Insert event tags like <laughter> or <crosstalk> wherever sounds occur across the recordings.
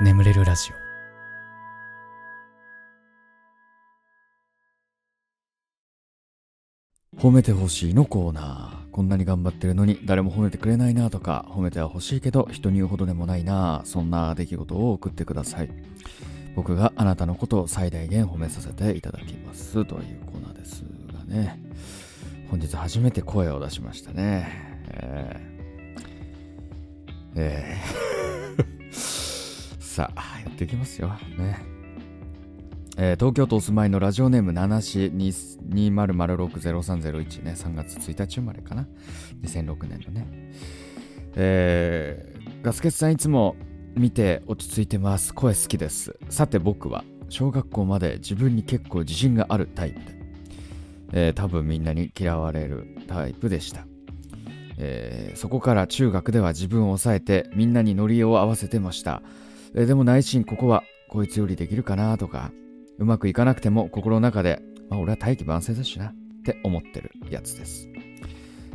眠れるラジオ。褒めてほしいのコーナー。こんなに頑張ってるのに誰も褒めてくれないなとか褒めては欲しいけど人に言うほどでもないなそんな出来事を送ってください。僕があなたのことを最大限褒めさせていただきます。というコーナーですがね。本日初めて声を出しましたね。えー、えー。さあやっていきますよねえー、東京都お住まいのラジオネーム七し20060301ね、3月1日生まれかな。2006年のね。えー、ガスケツさんいつも見て落ち着いてます。声好きです。さて僕は小学校まで自分に結構自信があるタイプで、えー、多分みんなに嫌われるタイプでした。えー、そこから中学では自分を抑えてみんなにノリを合わせてました。え、でも内心ここはこいつよりできるかなとか、うまくいかなくても心の中で、まあ、俺は大器晩成だしなって思ってるやつです。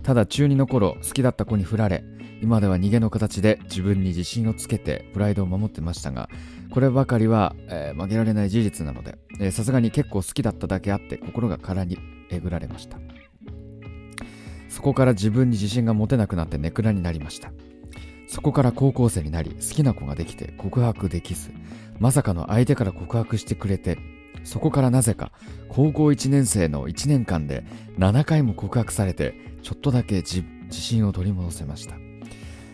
ただ中2の頃好きだった子に振られ、今では逃げの形で自分に自信をつけてプライドを守ってましたが、こればかりは、えー、曲げられない事実なので、さすがに結構好きだっただけあって心が空にえぐられました。そこから自分に自信が持てなくなってネクラになりました。そこから高校生になり好きな子ができて告白できずまさかの相手から告白してくれてそこからなぜか高校1年生の1年間で7回も告白されてちょっとだけ自信を取り戻せました。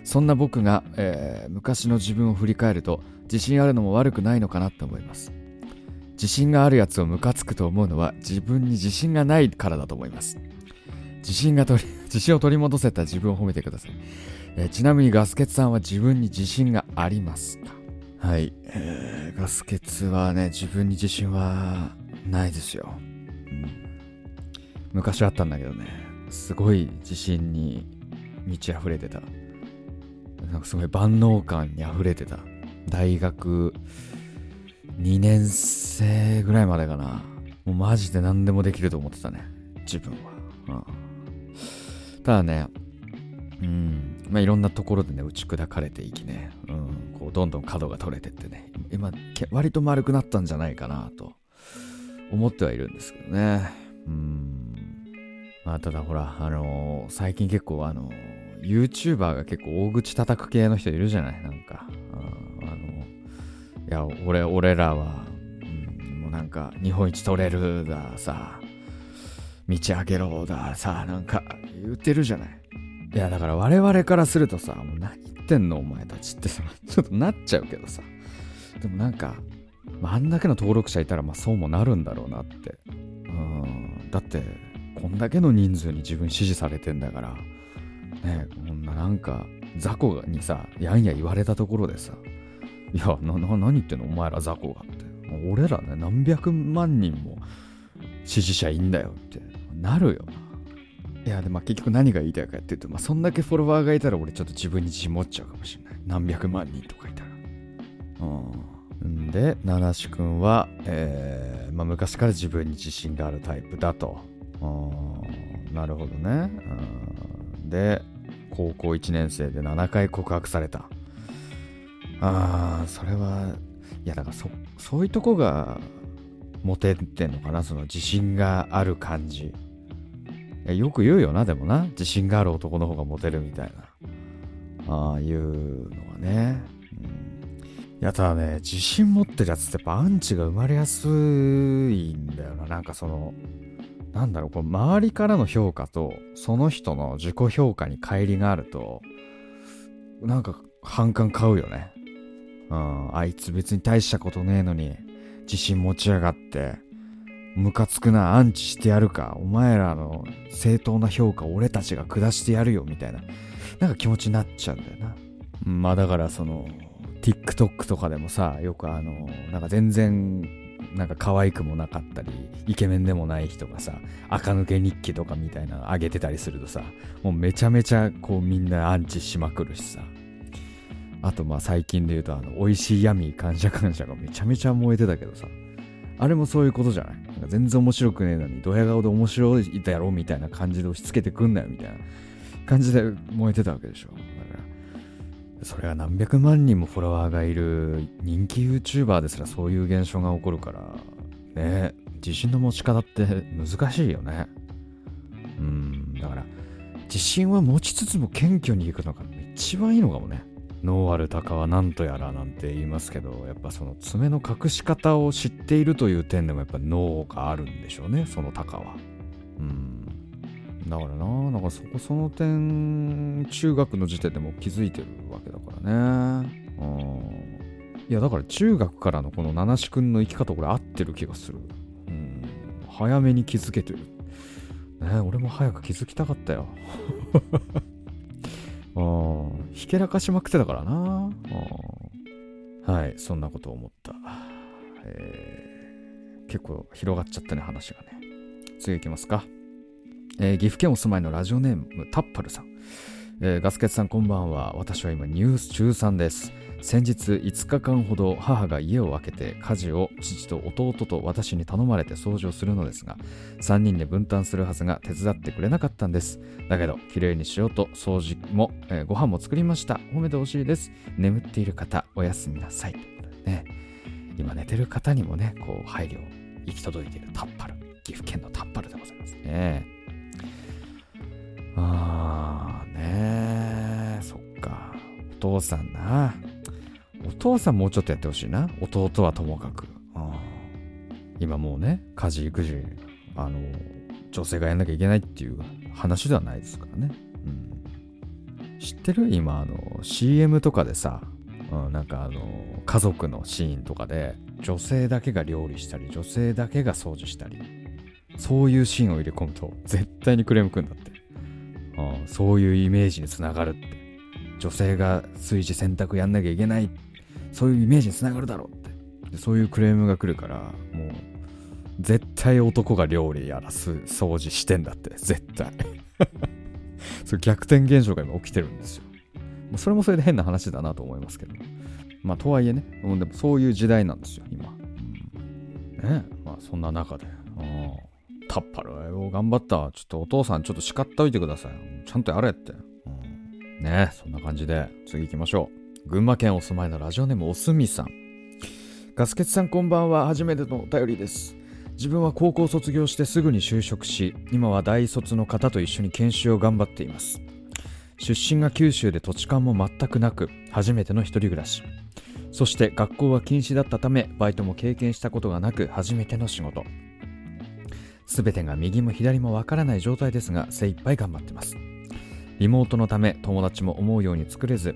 そんな僕が、えー、昔の自分を振り返ると自信あるのも悪くないのかなって思います。自信があるやつをムカつくと思うのは自分に自信がないからだと思います。自信が取り <laughs> 自信を取り戻せた自分を褒めてください、えー、ちなみにガスケツさんは自分に自信がありますか？はい、えー、ガス欠はね、自分に自信はないですよ。うん、昔あったんだけどね、すごい自信に満ち溢れてた。なんかすごい万能感に溢れてた。大学2年生ぐらいまでかな。もうマジで何でもできると思ってたね。自分は。うん、ただね、うん、まあ、いろんなところでね、打ち砕かれていきね、うん、こう、どんどん角が取れてってね、今、割と丸くなったんじゃないかなと思ってはいるんですけどね。うん。まあ、ただほら、あのー、最近結構あのー、YouTuber が結構大口叩く系の人いるじゃない？なんか。うんあの、いや、俺、俺らは、うん、もうなんか、日本一取れるだ、さ、道上げろだ、さ、なんか、言ってるじゃない？いや、だから我々からするとさ、もう何言ってんのお前たちってさ、<laughs> ちょっとなっちゃうけどさ。でもなんか、まあ、あんだけの登録者いたら、まあそうもなるんだろうなって。うん。だって、こんだけの人数に自分支持されてんだから、ねこんななんか、雑魚にさ、やんや言われたところでさ、いや、な、な、何言ってんのお前ら雑魚がって。俺らね、何百万人も支持者いんだよって、なるよな。いやでも結局何が言いたいかっていうと、まあ、そんだけフォロワーがいたら俺ちょっと自分に自信持っちゃうかもしれない。何百万人とかいたら。うん。で、七志くんは、えー、まあ、昔から自分に自信があるタイプだと。なるほどね。で、高校1年生で7回告白された。ああ、それは、いやだからそ、そういうとこがモテてんのかな、その自信がある感じ。よく言うよな、でもな。自信がある男の方がモテるみたいな。ああいうのはね。うん、いや、ただね、自信持ってるやつってやっぱアンチが生まれやすいんだよな。なんかその、なんだろう、こう周りからの評価と、その人の自己評価に乖離があると、なんか反感買うよね。うん、あいつ別に大したことねえのに、自信持ちやがって、ムカつくな、アンチしてやるか、お前らの正当な評価俺たちが下してやるよ、みたいな、なんか気持ちになっちゃうんだよな。まあだからその、TikTok とかでもさ、よくあの、なんか全然、なんか可愛くもなかったり、イケメンでもない人がさ、垢抜け日記とかみたいなの上げてたりするとさ、もうめちゃめちゃこうみんなアンチしまくるしさ。あとまあ最近で言うと、あの、美味しい闇感謝感謝がめちゃめちゃ燃えてたけどさ、あれもそういうことじゃない？なんか全然面白くねえのに、ドヤ顔で面白いだろみたいな感じで押し付けてくんなよみたいな。感じで燃えてたわけでしょ。だから、それが何百万人もフォロワーがいる人気 YouTuber ですらそういう現象が起こるからね自信の持ち方って難しいよね。うんだから自信は持ちつつも謙虚にいくのが一番いいのかもね。脳ある鷹は何とやらなんて言いますけどやっぱその爪の隠し方を知っているという点でもやっぱ脳があるんでしょうねその鷹は。うん。だからななんかそこその点中学の時点でも気づいてるわけだからね。うん。いやだから中学からのこの七志くんの生き方これ合ってる気がする。うん。早めに気づけてる。ね俺も早く気づきたかったよ。ひけらかしまくってたからな。はい、そんなことを思った。えー、結構広がっちゃったね、話がね。次いきますか。えー、岐阜県お住まいのラジオネーム、タッパルさん。えー、ガスケツさんこんばんは。私は今ニュース中3です。先日5日間ほど母が家を空けて家事を父と弟と私に頼まれて掃除をするのですが3人で分担するはずが手伝ってくれなかったんです。だけど綺麗にしようと掃除も、えー、ご飯も作りました。褒めてほしいです。眠っている方おやすみなさい。ね。今寝てる方にもねこう配慮行き届いているタッパル。岐阜県のタッパルでございますね。あーねえそっか。お父さんな。お父さんもうちょっとやってほしいな。弟はともかく。今もうね、家事、育児、あの、女性がやんなきゃいけないっていう話ではないですからね。うん、知ってる？今、あの、CM とかでさ、うん、なんかあの、家族のシーンとかで、女性だけが料理したり、女性だけが掃除したり、そういうシーンを入れ込むと、絶対にクレームくんだって。うん、そういうイメージにつながるって。女性が炊事洗濯やんなきゃいけないってそういうイメージにつながるだろうって。そういうクレームが来るからもう絶対男が料理やらす掃除してんだって。絶対。<laughs> そう逆転現象が今起きてるんですよ。それもそれで変な話だなと思いますけど。まあとはいえね。でもそういう時代なんですよ今、うん、ね。まあそんな中で。タッパルよ頑張った。ちょっとお父さんちょっと叱っておいてください。ちゃんとやれって、うん、ね。そんな感じで次行きましょう。群馬県お住まいのラジオネームおすみさん。ガスケツさんこんばんは。初めてのお便りです。自分は高校卒業してすぐに就職し今は大卒の方と一緒に研修を頑張っています。出身が九州で土地勘も全くなく初めての一人暮らし。そして学校は禁止だったためバイトも経験したことがなく初めての仕事。全てが右も左もわからない状態ですが精一杯頑張ってます。リモートのため友達も思うように作れず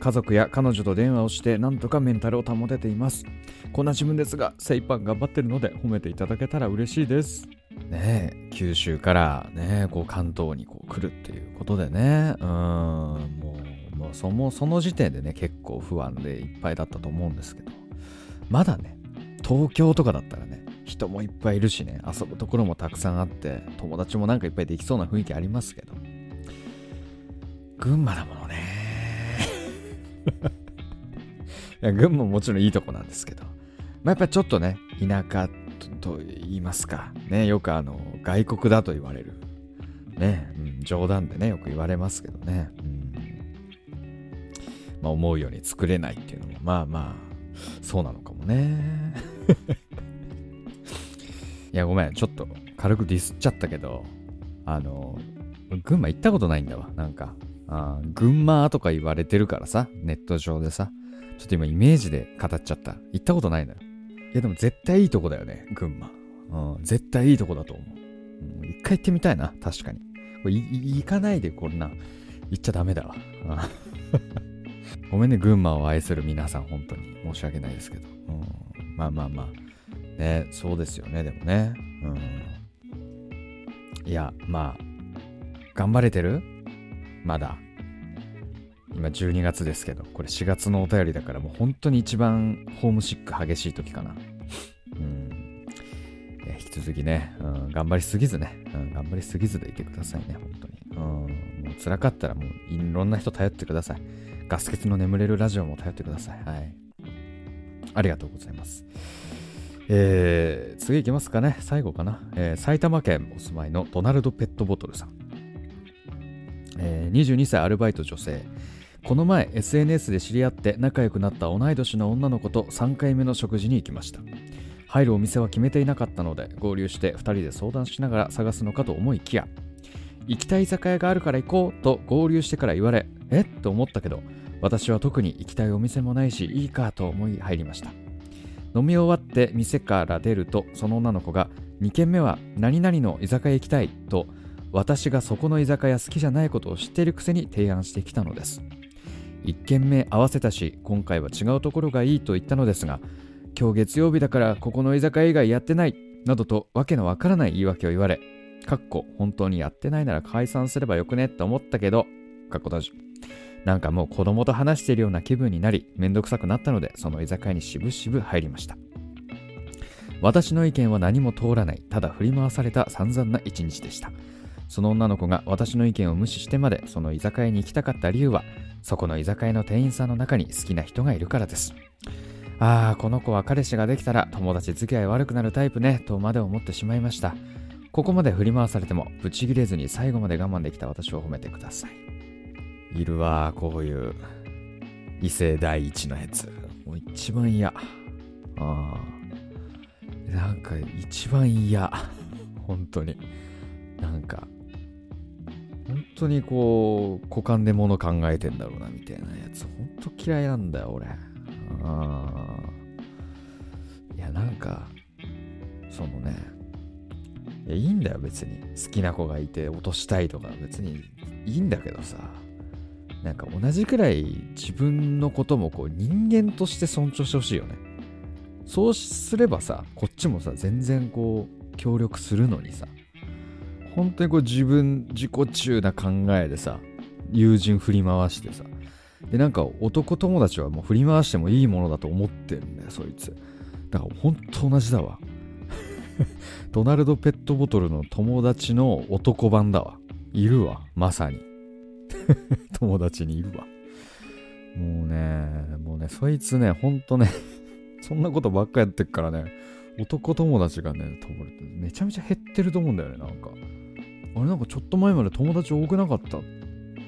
家族や彼女と電話をしてなんとかメンタルを保てています。こんな自分ですが精一杯頑張ってるので褒めていただけたら嬉しいです。ね九州からねこう関東にこう来るっていうことでね。うんもうもうそのその時点でね結構不安でいっぱいだったと思うんですけど。まだね東京とかだったらね人もいっぱいいるしね遊ぶところもたくさんあって友達もなんかいっぱいできそうな雰囲気ありますけど。群馬だものね。いや群馬ももちろんいいとこなんですけど、まあ、やっぱちょっとね、田舎と言いますか、ね、よくあの、外国だと言われる。ね、うん、冗談でね、よく言われますけどね。うん、まあ、思うように作れないっていうのも、まあまあ、そうなのかもね。<laughs> いや、ごめん、ちょっと軽くディスっちゃったけど、あの、群馬行ったことないんだわ、なんか。あ群馬とか言われてるからさ、ネット上でさ。ちょっと今イメージで語っちゃった。行ったことないのよ。いやでも絶対いいとこだよね、群馬。うん、絶対いいとこだと思う。うん、一回行ってみたいな、確かに。これ行かないでこんな、行っちゃダメだわ。<laughs> ごめんね、群馬を愛する皆さん、本当に申し訳ないですけど。うん、まあまあまあ。ね、そうですよね、でもね。うん。いや、まあ、頑張れてる？まだ。今12月ですけど、これ4月のお便りだからもう本当に一番ホームシック激しい時かな。うん。引き続きね、うん、頑張りすぎずね、うん、頑張りすぎずでいてくださいね、本当に。うん、もう辛かったらもういろんな人頼ってください。ガス欠の眠れるラジオも頼ってください。はい。ありがとうございます。えー、次いきますかね。最後かな。えー、埼玉県お住まいのドナルド・ペットボトルさん。えー、22歳アルバイト女性。この前 SNS で知り合って仲良くなった同い年の女の子と3回目の食事に行きました。入るお店は決めていなかったので合流して2人で相談しながら探すのかと思いきや行きたい居酒屋があるから行こうと合流してから言われえ？っと思ったけど私は特に行きたいお店もないしいいかと思い入りました。飲み終わって店から出るとその女の子が2軒目は何々の居酒屋行きたいと私がそこの居酒屋好きじゃないことを知っているくせに提案してきたのです。1軒目合わせたし今回は違うところがいいと言ったのですが今日月曜日だからここの居酒屋以外やってないなどとわけのわからない言い訳を言われかっこ本当にやってないなら解散すればよくねって思ったけどかっこ閉じ。なんかもう子供と話しているような気分になりめんどくさくなったのでその居酒屋にしぶしぶ入りました。私の意見は何も通らないただ振り回された散々な一日でした。その女の子が私の意見を無視してまでその居酒屋に行きたかった理由はそこの居酒屋の店員さんの中に好きな人がいるからです。ああこの子は彼氏ができたら友達付き合い悪くなるタイプねとまで思ってしまいました。ここまで振り回されてもブチギレずに最後まで我慢できた私を褒めてください。いるわこういう異性第一のやつ。もう一番嫌。ああなんか一番嫌。本当に。なんか当にこう股間で物考えてんだろうなみたいなやつ。本当嫌いなんだよ俺。あいやなんかそのねいやいいんだよ別に。好きな子がいて落としたいとか別にいいんだけどさ。なんか同じくらい自分のこともこう人間として尊重してほしいよね。そうすればさこっちもさ全然こう協力するのにさ。本当にこう自分自己中な考えでさ友人振り回してさでなんか男友達はもう振り回してもいいものだと思ってんだよそいつ。だから本当同じだわ。<laughs> ドナルド・ペットボトルの友達の男版だわ。いるわまさに。<laughs> 友達にいるわ。もうねもうねそいつねほんとね <laughs> そんなことばっかやってっからね男友達がねめちゃめちゃ減ってると思うんだよねなんか。あれなんかちょっと前まで友達多くなかった？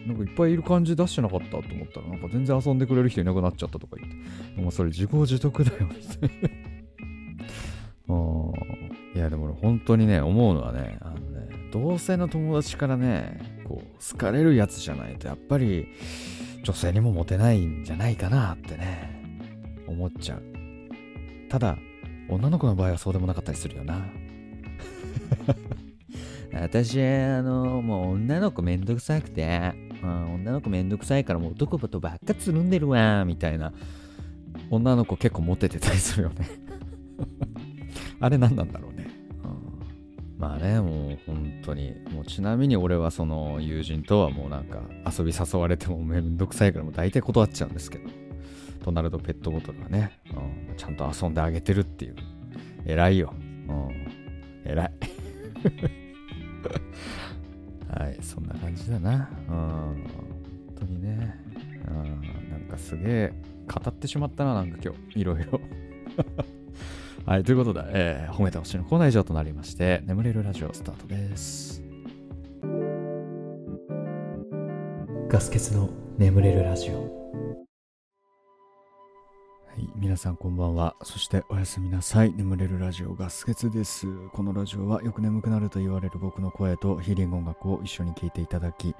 なんかいっぱいいる感じ出してなかったと思ったら、なんか全然遊んでくれる人いなくなっちゃったとか言って。もそれ自業自得だよ、みたいな。<laughs> いや、でも俺本当にね、思うのはね、あのね、同性の友達からね、こう、好かれるやつじゃないと、やっぱり女性にもモテないんじゃないかなってね、思っちゃう。ただ、女の子の場合はそうでもなかったりするよな。私、あの、もう女の子めんどくさくて、うん、女の子めんどくさいからもう男とばっかつるんでるわ、みたいな。女の子結構モテてたりするよね <laughs> あれ何なんだろうね。うん、まあね、もう本当に。もうちなみに俺はその友人とはもうなんか遊び誘われてもめんどくさいからもう大体断っちゃうんですけど。となるとペットボトルはね、うん、ちゃんと遊んであげてるっていう。偉いよ。うん、偉い。<laughs> はい、そんな感じだな。うん、本当にね。うん、なんかすげえ語ってしまったな、なんか今日、いろいろ。<laughs> はい、ということで、えー、褒めてほしいのコーナー以上となりまして、眠れるラジオスタートです。ガス欠の眠れるラジオ。はい、皆さんこんばんは。そしておやすみなさい。眠れるラジオガス欠です。このラジオはよく眠くなると言われる僕の声とヒーリング音楽を一緒に聴いていただき、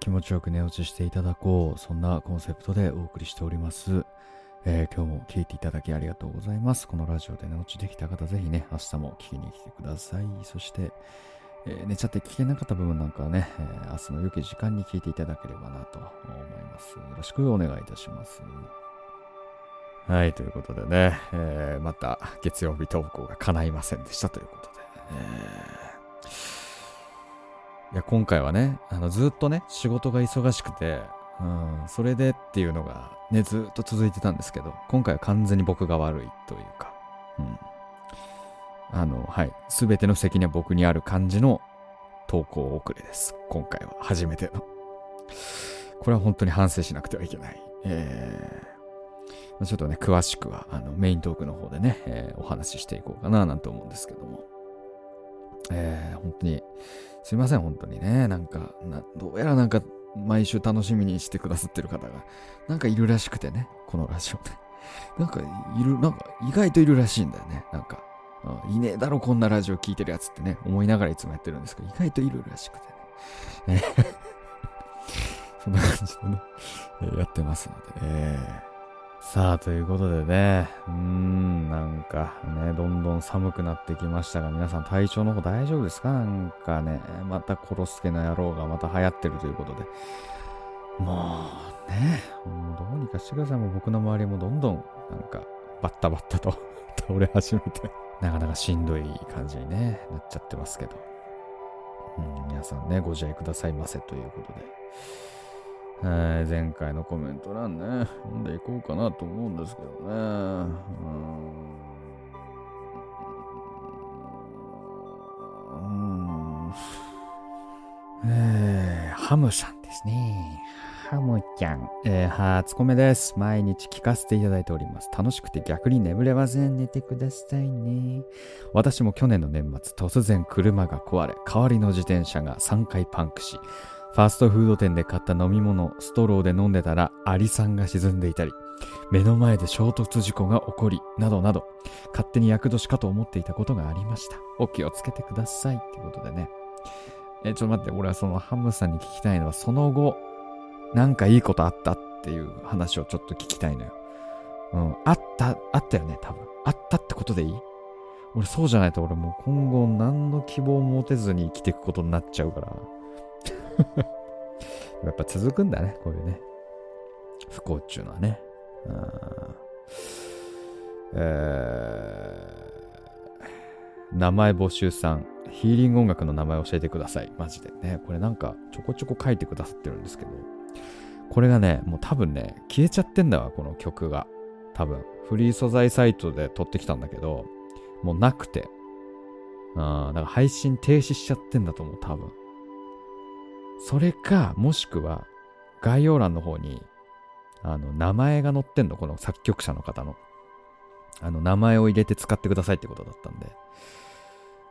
気持ちよく寝落ちしていただこう。そんなコンセプトでお送りしております。えー、今日も聴いていただきありがとうございます。このラジオで寝落ちできた方、ぜひね、明日も聞きに来てください。そして、えー、寝ちゃって聞けなかった部分なんかはね、えー、明日の良き時間に聞いていただければなと思います。よろしくお願いいたします。はい、ということでね、えー、また月曜日投稿が叶いませんでしたということで、えー、いや、今回はね、あのずっとね、仕事が忙しくて、うん、それでっていうのがね、ずっと続いてたんですけど、今回は完全に僕が悪いというか、うん。あの、はい、すべての責任は僕にある感じの投稿遅れです。今回は初めての。これは本当に反省しなくてはいけない。えーちょっとね、詳しくはあのメイントークの方でね、えー、お話ししていこうかななんて思うんですけども。えー、本当に、すいません、本当にね。なんか、などうやらなんか、毎週楽しみにしてくださってる方が、なんかいるらしくてね、このラジオね。なんかいる、なんか意外といるらしいんだよね。なんか、いねえだろ、こんなラジオ聞いてるやつってね、思いながらいつもやってるんですけど、意外といるらしくてね。<laughs> そんな感じでね、やってますので、えー、さあ、ということでね、うーん、なんかね、どんどん寒くなってきましたが、皆さん体調の方大丈夫ですか？なんかね、またコロスケの野郎がまた流行ってるということで、もうね、もうどうにかしてください。もう僕の周りもどんどん、なんか、バッタバッタと <laughs> 倒れ始めてなかなかしんどい感じにね、なっちゃってますけど。うん、皆さんね、ご自愛くださいませということで。はい、前回のコメント欄ね、読んでいこうかなと思うんですけどね。うん。えー、ハムさんですね。ハムちゃん。えー、初コメです。毎日聞かせていただいております。楽しくて逆に眠れません。寝てくださいね。私も去年の年末、突然車が壊れ、代わりの自転車が3回パンクし、ファーストフード店で買った飲み物、ストローで飲んでたらアリさんが沈んでいたり、目の前で衝突事故が起こり、などなど、勝手に厄年かと思っていたことがありました。お気をつけてください。ってことでね。え、ちょっと待って、俺はそのハムさんに聞きたいのは、その後、なんかいいことあったっていう話をちょっと聞きたいのよ。うん、あった、あったよね、多分。あったってことでいい？俺そうじゃないと俺もう今後何の希望も持てずに生きていくことになっちゃうから。<laughs> やっぱ続くんだね、こういうね。不幸っていうのはね。えー、名前募集さん。ヒーリング音楽の名前教えてください。マジでね。これなんかちょこちょこ書いてくださってるんですけど。これがね、もう多分ね、消えちゃってんだわ、この曲が。多分。フリー素材サイトで撮ってきたんだけど、もうなくて。あだから配信停止しちゃってんだと思う、多分。それか、もしくは、概要欄の方に、あの、名前が載ってんの、この作曲者の方の。あの、名前を入れて使ってくださいってことだったんで。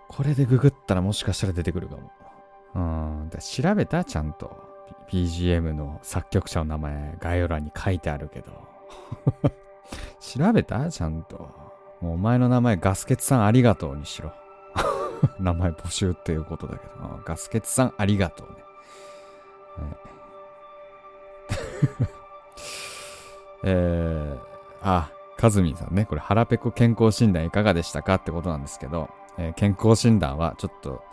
これでググったらもしかしたら出てくるかも。うん。調べた？ちゃんと。BGM の作曲者の名前、概要欄に書いてあるけど。<laughs> 調べた？ちゃんと。もうお前の名前、ガスケツさんありがとうにしろ。<laughs> 名前募集っていうことだけど。ガスケツさんありがとうね。<laughs> えー、あ、カズミンさんね、これ腹ペコ健康診断いかがでしたかってことなんですけど、えー、健康診断はちょっと、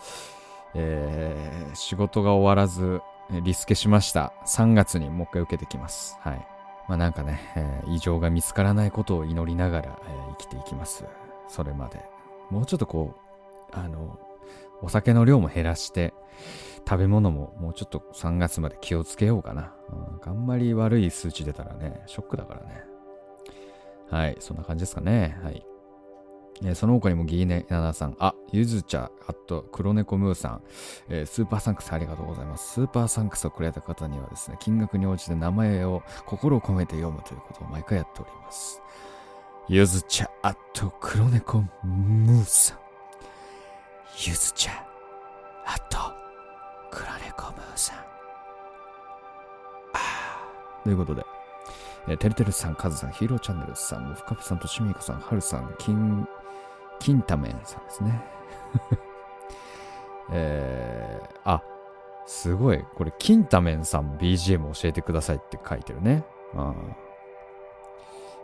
えー、仕事が終わらず、リスケしました。3月にもう一回受けてきます。はい。まあなんかね、えー、異常が見つからないことを祈りながら、えー、生きていきます。それまで。もうちょっとこう、あの、お酒の量も減らして、食べ物ももうちょっと3月まで気をつけようかな。うん、あんまり悪い数値出たらね、ショックだからね。はい、そんな感じですかね。はい。えー、その他にもギーネナナさん、あ、ゆず茶、あと黒猫ムーさん、えー、スーパーサンクスありがとうございます。スーパーサンクスをくれた方にはですね、金額に応じて名前を心を込めて読むということを毎回やっております。ゆず茶、あと黒猫ムーさん、ゆず茶、あと黒猫ムーさん。ということで、え、てるてるさん、カズさん、ヒーローチャンネルさん、もふかさん、としみこさん、はるさん、金、金太麺さんですね。<laughs> えー、あ、すごい。これ、金太麺さん BGM 教えてくださいって書いてるね。あ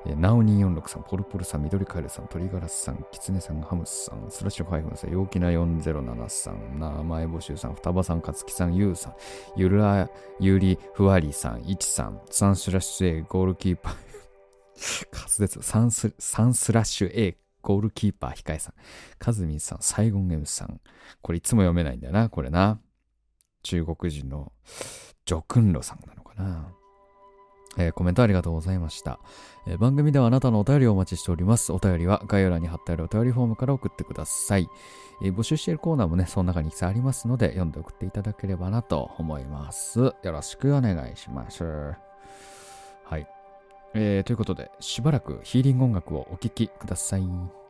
えナオ246さん、ポルポルさん、緑カエルさん、鳥ガラスさん、キツネさん、ハムスさん、スラッシュハイフンさん、陽気な407さん、名前募集さん、双葉さん、勝木さん、ユウさん、ゆら、ゆり、ふわりさん、いちさん、サンスラッシュ A、ゴールキーパー、<laughs> 滑舌、サンス、サンスラッシュ A、ゴールキーパー、控えさん、カズミンさん、サイゴン M さん、これいつも読めないんだよな、これな。中国人のジョクンロさんなのかな。えー、コメントありがとうございました、えー、番組ではあなたのお便りをお待ちしております。お便りは概要欄に貼ってあるお便りフォームから送ってください。えー、募集しているコーナーもね、その中にいくつありますので、読んで送っていただければなと思います。よろしくお願いします。はい。えー、ということで、しばらくヒーリング音楽をお聴きください。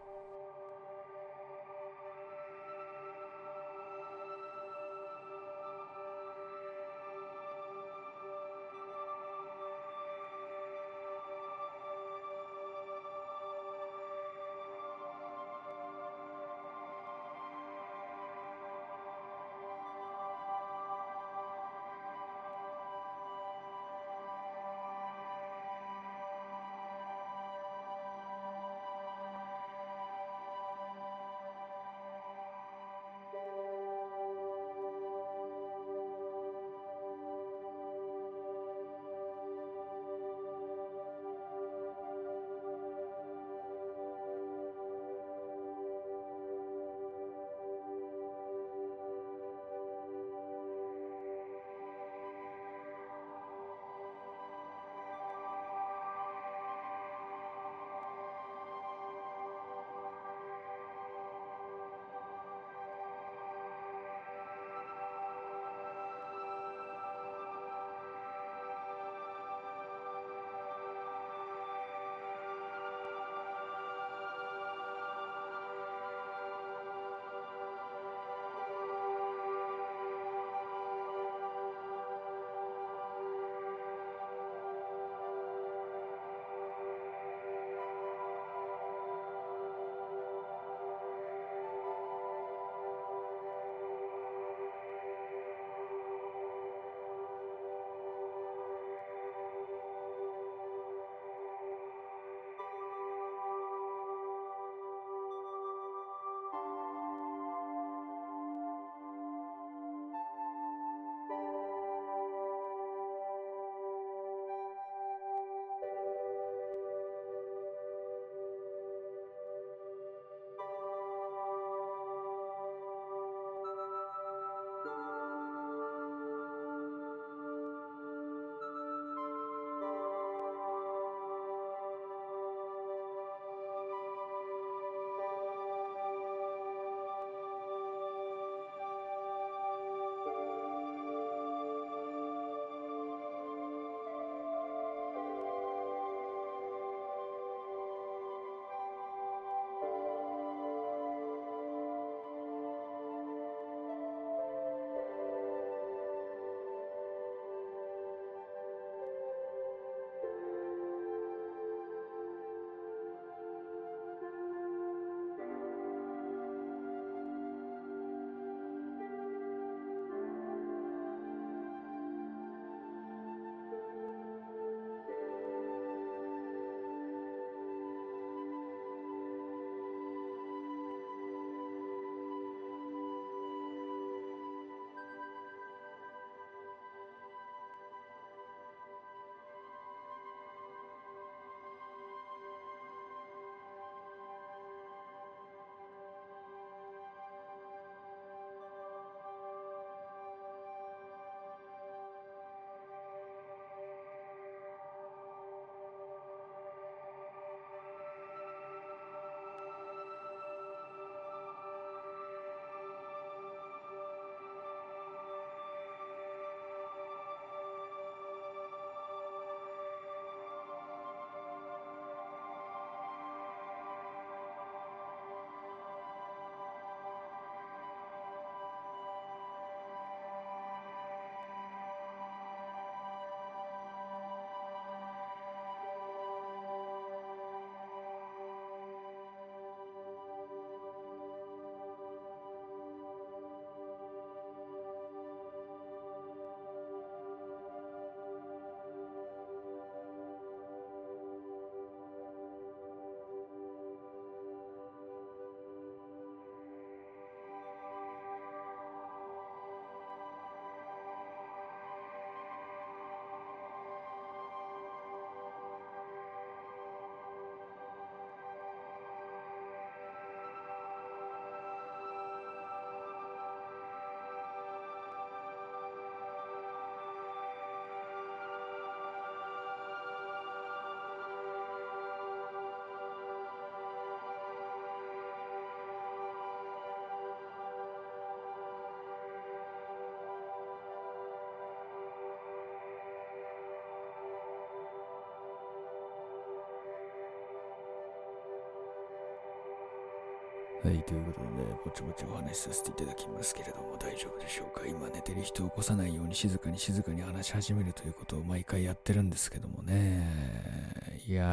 はい、ということで、ね、ぼちぼちお話しさせていただきますけれども、大丈夫でしょうか？今寝てる人を起こさないように静かに静かに話し始めるということを毎回やってるんですけどもね。いや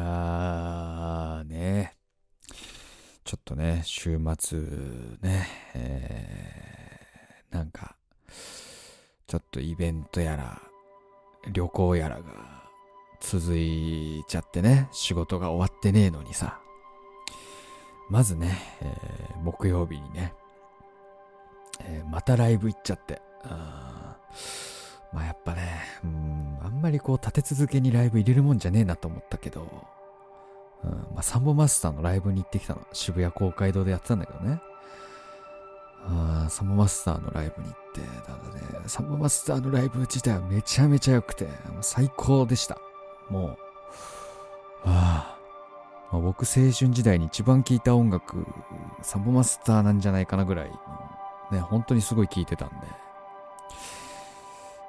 ー、ね。ちょっとね、週末ね、えー、なんか、ちょっとイベントやら、旅行やらが続いちゃってね、仕事が終わってねえのにさ、まずね、え木曜日にね、えー、またライブ行っちゃって、あまあやっぱね、うん、あんまりこう立て続けにライブ入れるもんじゃねえなと思ったけど、うん、まあサンボマスターのライブに行ってきたの。渋谷公会堂でやってたんだけどね。あサンボマスターのライブに行って、ただね、サンボマスターのライブ自体はめちゃめちゃ良くて、最高でした。もう、ああ、まあ、僕青春時代に一番聴いた音楽、サボマスターなんじゃないかなぐらい、ね、本当にすごい聴いてたんで。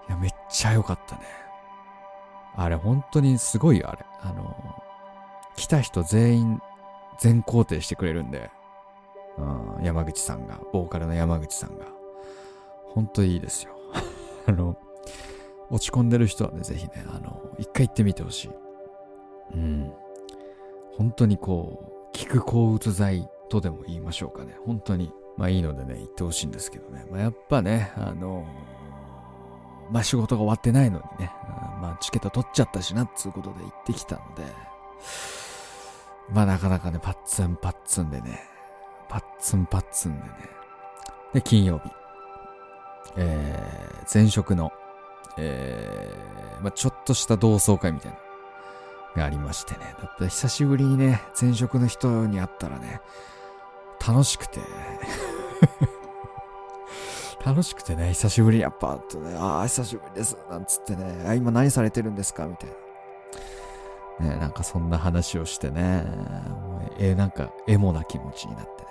いや、めっちゃ良かったね。あれ、本当にすごいよ、あれ。あの、来た人全員全肯定してくれるんで、うん、山口さんが、ボーカルの山口さんが。本当にいいですよ。<laughs> あの、落ち込んでる人はね、ぜひね、あの、一回行ってみてほしい。うん。本当にこう、聞く抗うつ剤とでも言いましょうかね。本当に。まあいいのでね、言ってほしいんですけどね。まあやっぱね、あのー、まあ仕事が終わってないのにね、まあチケット取っちゃったしな、っつうことで行ってきたので、まあなかなかね、パッツンパッツンでね、パッツンパッツンでね。で、金曜日。えー、前職の、えー、まあちょっとした同窓会みたいな。がありましてね。だって久しぶりにね、前職の人に会ったらね、楽しくて。<laughs> 楽しくてね、久しぶり。にやっぱ、ね、ああ、久しぶりです、なんつってね、あ、今何されてるんですかみたいな。ね、なんかそんな話をしてね、えー、なんかエモな気持ちになってね。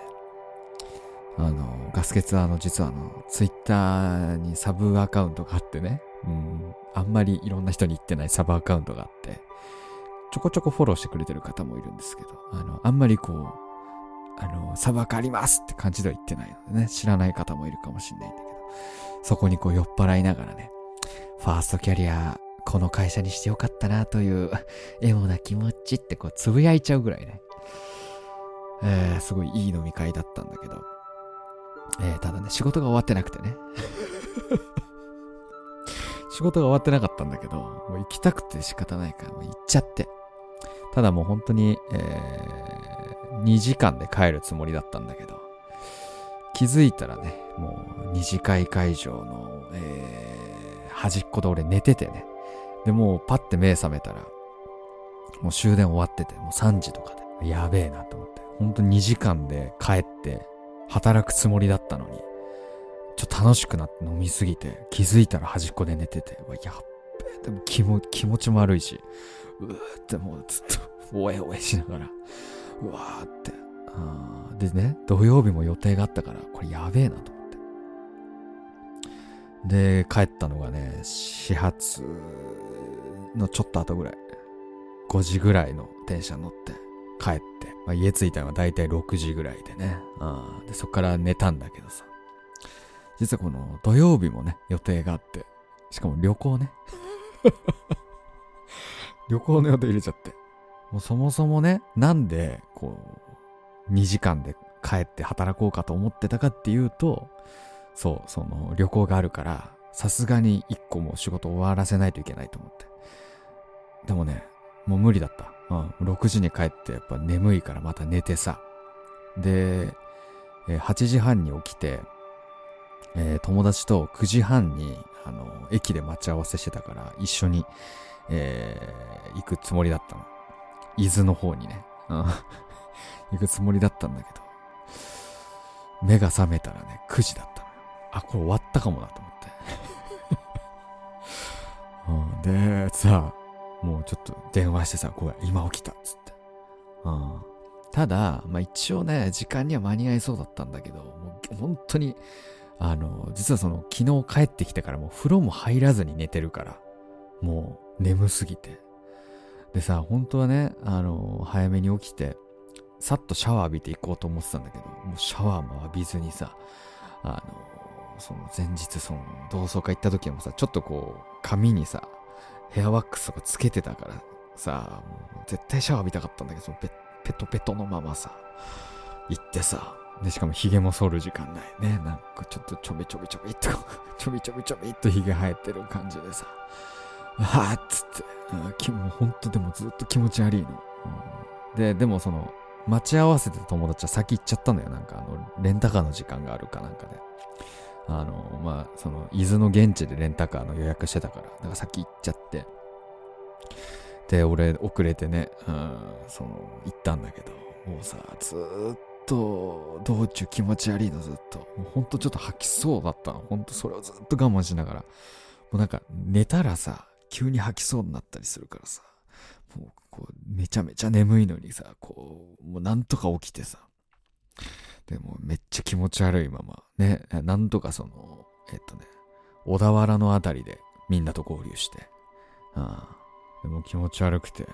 あの、ガスケツはあの、実はあの、ツイッターにサブアカウントがあってね、うん、あんまりいろんな人に言ってないサブアカウントがあって、ちょこちょこフォローしてくれてる方もいるんですけど、あの、あんまりこう、あの、砂漠ありますって感じでは言ってないのでね、知らない方もいるかもしんないんだけど、そこにこう酔っ払いながらね、ファーストキャリア、この会社にしてよかったなというエモな気持ちってこうつぶやいちゃうぐらいね、えー、すごいいい飲み会だったんだけど、えー、ただね、仕事が終わってなくてね。<laughs> 仕事が終わってなかったんだけど、もう行きたくて仕方ないから、もう行っちゃって。ただもう本当に、えー、2時間で帰るつもりだったんだけど、気づいたらね、もう二次会会場の、えー、端っこで俺寝ててね。で、もうパッて目覚めたら、もう終電終わってて、もう3時とかで、やべえなと思って。本当に2時間で帰って働くつもりだったのに、ちょっと楽しくなって飲みすぎて、気づいたら端っこで寝てて、やっ、でも気も気持ちも悪いし、うーってもうずっと、おえおえしながら、うわーって。あでね、土曜日も予定があったから、これやべえなと思って。で、帰ったのがね、始発のちょっと後ぐらい。5時ぐらいの電車乗って帰って、まあ、家着いたのはだいたい6時ぐらいでね。あでそっから寝たんだけどさ。実はこの土曜日もね、予定があって、しかも旅行ね。<laughs> 旅行の予定入れちゃって。もうそもそもね、なんで、こう、2時間で帰って働こうかと思ってたかっていうと、そう、その旅行があるから、さすがに1個も仕事終わらせないといけないと思って。でもね、もう無理だった。うん、6時に帰ってやっぱ眠いからまた寝てさ。で、え8時半に起きて、えー、友達と9時半に、あの、駅で待ち合わせしてたから、一緒に、えー、行くつもりだったの。伊豆の方にね。うん。<laughs> 行くつもりだったんだけど、目が覚めたらね、9時だったのよ。あ、これ終わったかもなと思って。<laughs> うん、で、さ、もうちょっと電話してさ、ごめん、今起きたっつって。うん。ただ、まあ一応ね、時間には間に合いそうだったんだけど、もう本当に、あの、実はその昨日帰ってきてからもう風呂も入らずに寝てるから、もう眠すぎて。でさ、本当はね、あの、早めに起きて、さっとシャワー浴びていこうと思ってたんだけど、もうシャワーも浴びずにさ、あの、その前日その同窓会行った時もさ、ちょっとこう、髪にさ、ヘアワックスとかつけてたからさ、もう絶対シャワー浴びたかったんだけど、そのペペトペトのままさ、行ってさ、で、しかも髭も剃る時間ないね。なんかちょっとちょびちょびちょびっと、<laughs> ちょびちょびちょびっと髭生えてる感じでさ、はぁっつって、もうほんとでもずっと気持ち悪いの。うん、で、でもその、待ち合わせてた友達は先行っちゃったんだよ。なんかあの、レンタカーの時間があるかなんかで。あの、まあ、その、伊豆の現地でレンタカーの予約してたから、だから先行っちゃって。で、俺、遅れてね、うん、その、行ったんだけど、もうさ、ずーっと、道中気持ち悪いの、ずっと。もうほんとちょっと吐きそうだったの。ほんとそれをずっと我慢しながら。もうなんか、寝たらさ、急に吐きそうになったりするからさ、もう、こう、めちゃめちゃ眠いのにさ、こう、もうなんとか起きてさ、でもめっちゃ気持ち悪いまま、ね、なんとかその、えっとね、小田原のあたりでみんなと合流して、ああでも気持ち悪くて、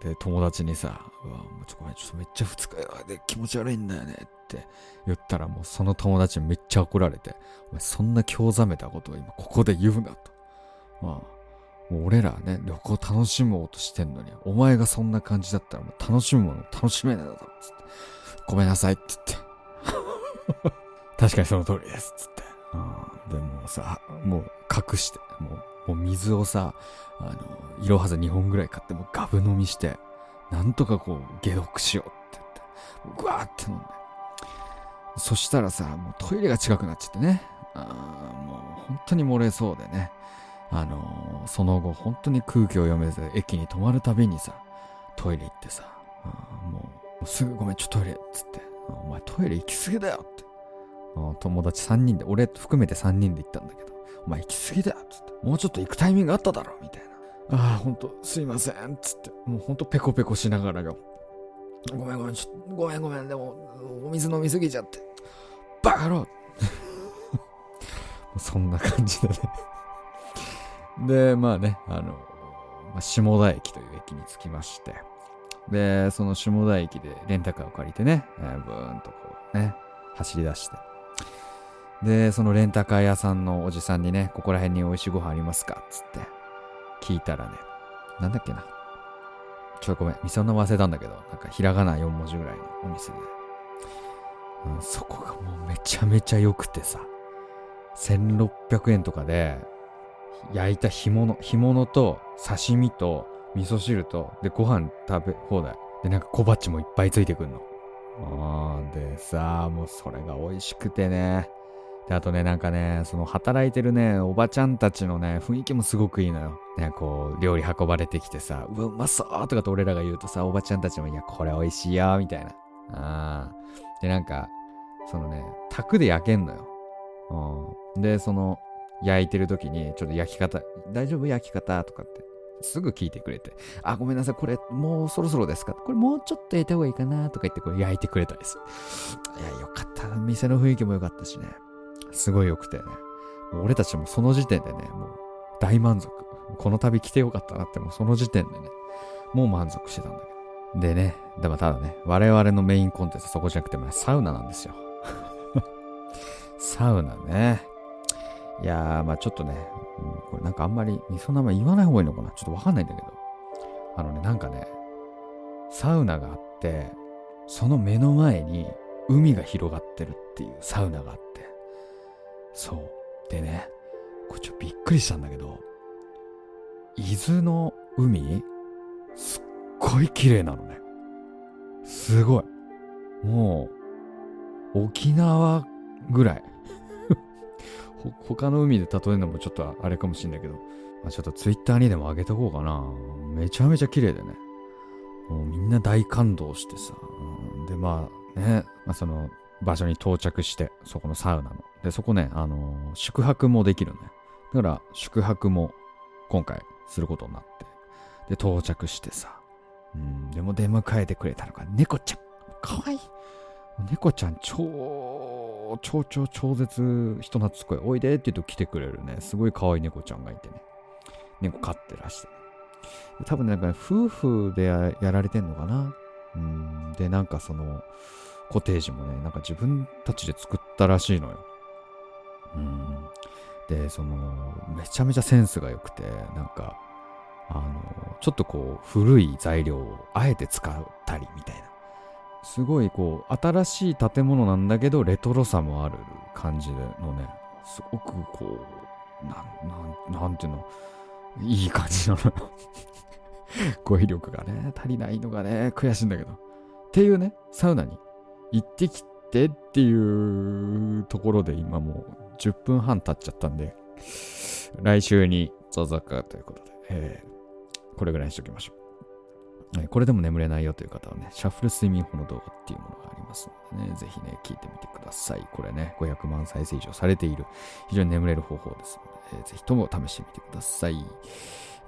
で、友達にさ、うわ、もうちょ、ごめん、ちょっとめっちゃ二日酔いで気持ち悪いんだよねって言ったらもうその友達めっちゃ怒られて、お前そんな興ざめたことを今ここで言うなと。まあ、もう俺らね、旅行楽しもうとしてんのに、お前がそんな感じだったらもう楽しむもの楽しめないだろ、つって。ごめんなさいって言って。<laughs> 確かにその通りです、つって。うん、でもさ、もう隠して、もう、もう水をさ、あの、いろはず2本ぐらい買って、もうガブ飲みして、なんとかこう、解毒しようって言って、ぐわーって飲んで。そしたらさ、もうトイレが近くなっちゃってね。あもう本当に漏れそうでね。あのー、その後本当に空気を読めず駅に止まるたびにさ、トイレ行ってさ、もうすぐごめん、ちょっとトイレっつって、お前トイレ行き過ぎだよって。友達3人で、俺含めて3人で行ったんだけど、お前行き過ぎだよっつって、もうちょっと行くタイミングあっただろみたいな。ああ、ほんと、すいませんつって、もうほんとペコペコしながらよ。ごめんごめん、ちょごめんごめん、でも、お水飲みすぎちゃって。バカ野郎 <laughs> そんな感じでねで、まあね、あの、まあ、下田駅という駅に着きまして、で、その下田駅でレンタカーを借りてね、えー、ブーンとこうね、走り出して。で、そのレンタカー屋さんのおじさんにね、ここら辺に美味しいご飯ありますか？つって聞いたらね、なんだっけな。ちょっとごめん、店の名忘れたんだけど、なんかひらがな4文字ぐらいのお店で。うん、そこがもうめちゃめちゃ良くてさ、1600円とかで、焼いた干物、干物と刺身と味噌汁と、で、ご飯食べ放題。で、なんか小鉢もいっぱいついてくんの。あでさ、もうそれが美味しくてね。で、あとね、なんかね、その働いてるね、おばちゃんたちのね、雰囲気もすごくいいのよ。ね、こう、料理運ばれてきてさ、うわ、うまそうとかと俺らが言うとさ、おばちゃんたちも、いや、これ美味しいよ、みたいな。あで、なんか、そのね、卓で焼けんのよ。うん。で、その、焼いてる時に、ちょっと焼き方、大丈夫？焼き方とかって、すぐ聞いてくれて、あ、ごめんなさい、これ、もうそろそろですか？これもうちょっと焼いた方がいいかなとか言って、これ焼いてくれたりする。いや、よかった。店の雰囲気も良かったしね。すごい良くてね。俺たちもその時点でね、もう大満足。この旅来てよかったなって、もうその時点でね、もう満足してたんだけど。でね、でもただね、我々のメインコンテンツはそこじゃなくて、サウナなんですよ。<laughs> サウナね。いやー、まあちょっとね、うん、これなんかあんまり、その名前言わない方がいいのかなちょっとわかんないんだけど。あのね、なんかね、サウナがあって、その目の前に海が広がってるっていうサウナがあって。そう。でね、これちょっとびっくりしたんだけど、伊豆の海、すっごい綺麗なのね。すごい。もう、沖縄ぐらい。<laughs> 他の海で例えるのもちょっとあれかもしんないけど、まあ、ちょっとツイッターにでも上げとこうかな。めちゃめちゃ綺麗でね。もうみんな大感動してさ。うん、で、まあね、まあ、その場所に到着して、そこのサウナの。で、そこね、あのー、宿泊もできるね。だから、宿泊も今回することになって。で、到着してさ。うん、でも出迎えてくれたのが猫ちゃん。かわいい。猫ちゃん超、超超超絶人懐っこい。おいでって言うと来てくれるね。すごい可愛い猫ちゃんがいてね。猫飼ってらして、多分なんか、ね、夫婦でやられてんのかなうん。で、なんかその、コテージもね、なんか自分たちで作ったらしいのよ。うん。で、その、めちゃめちゃセンスが良くて、なんか、あの、ちょっとこう、古い材料をあえて使ったりみたいな。すごいこう、新しい建物なんだけど、レトロさもある感じのね、すごくこう、なん、なん、なんていうの、いい感じなの <laughs> 語彙力がね、足りないのがね、悔しいんだけど。っていうね、サウナに行ってきてっていうところで今もう10分半経っちゃったんで、来週に続くということで、えー、これぐらいにしときましょう。これでも眠れないよという方はね、シャッフル睡眠法の動画っていうものがありますのでね、ぜひね、聞いてみてください。これね、500万再生以上されている、非常に眠れる方法ですので、ぜひとも試してみてください。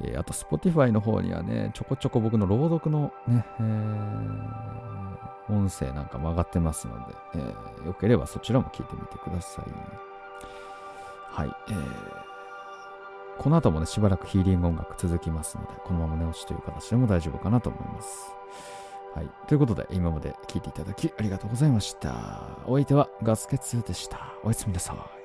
えー、あと、Spotify の方にはね、ちょこちょこ僕の朗読のね、えー、音声なんかも上がってますので、えー、よければそちらも聞いてみてください。はい。えー、この後もね、しばらくヒーリング音楽続きますので、このまま寝落ちという形でも大丈夫かなと思います。はい。ということで、今まで聞いていただきありがとうございました。お相手はガスケツでした。おやすみなさい。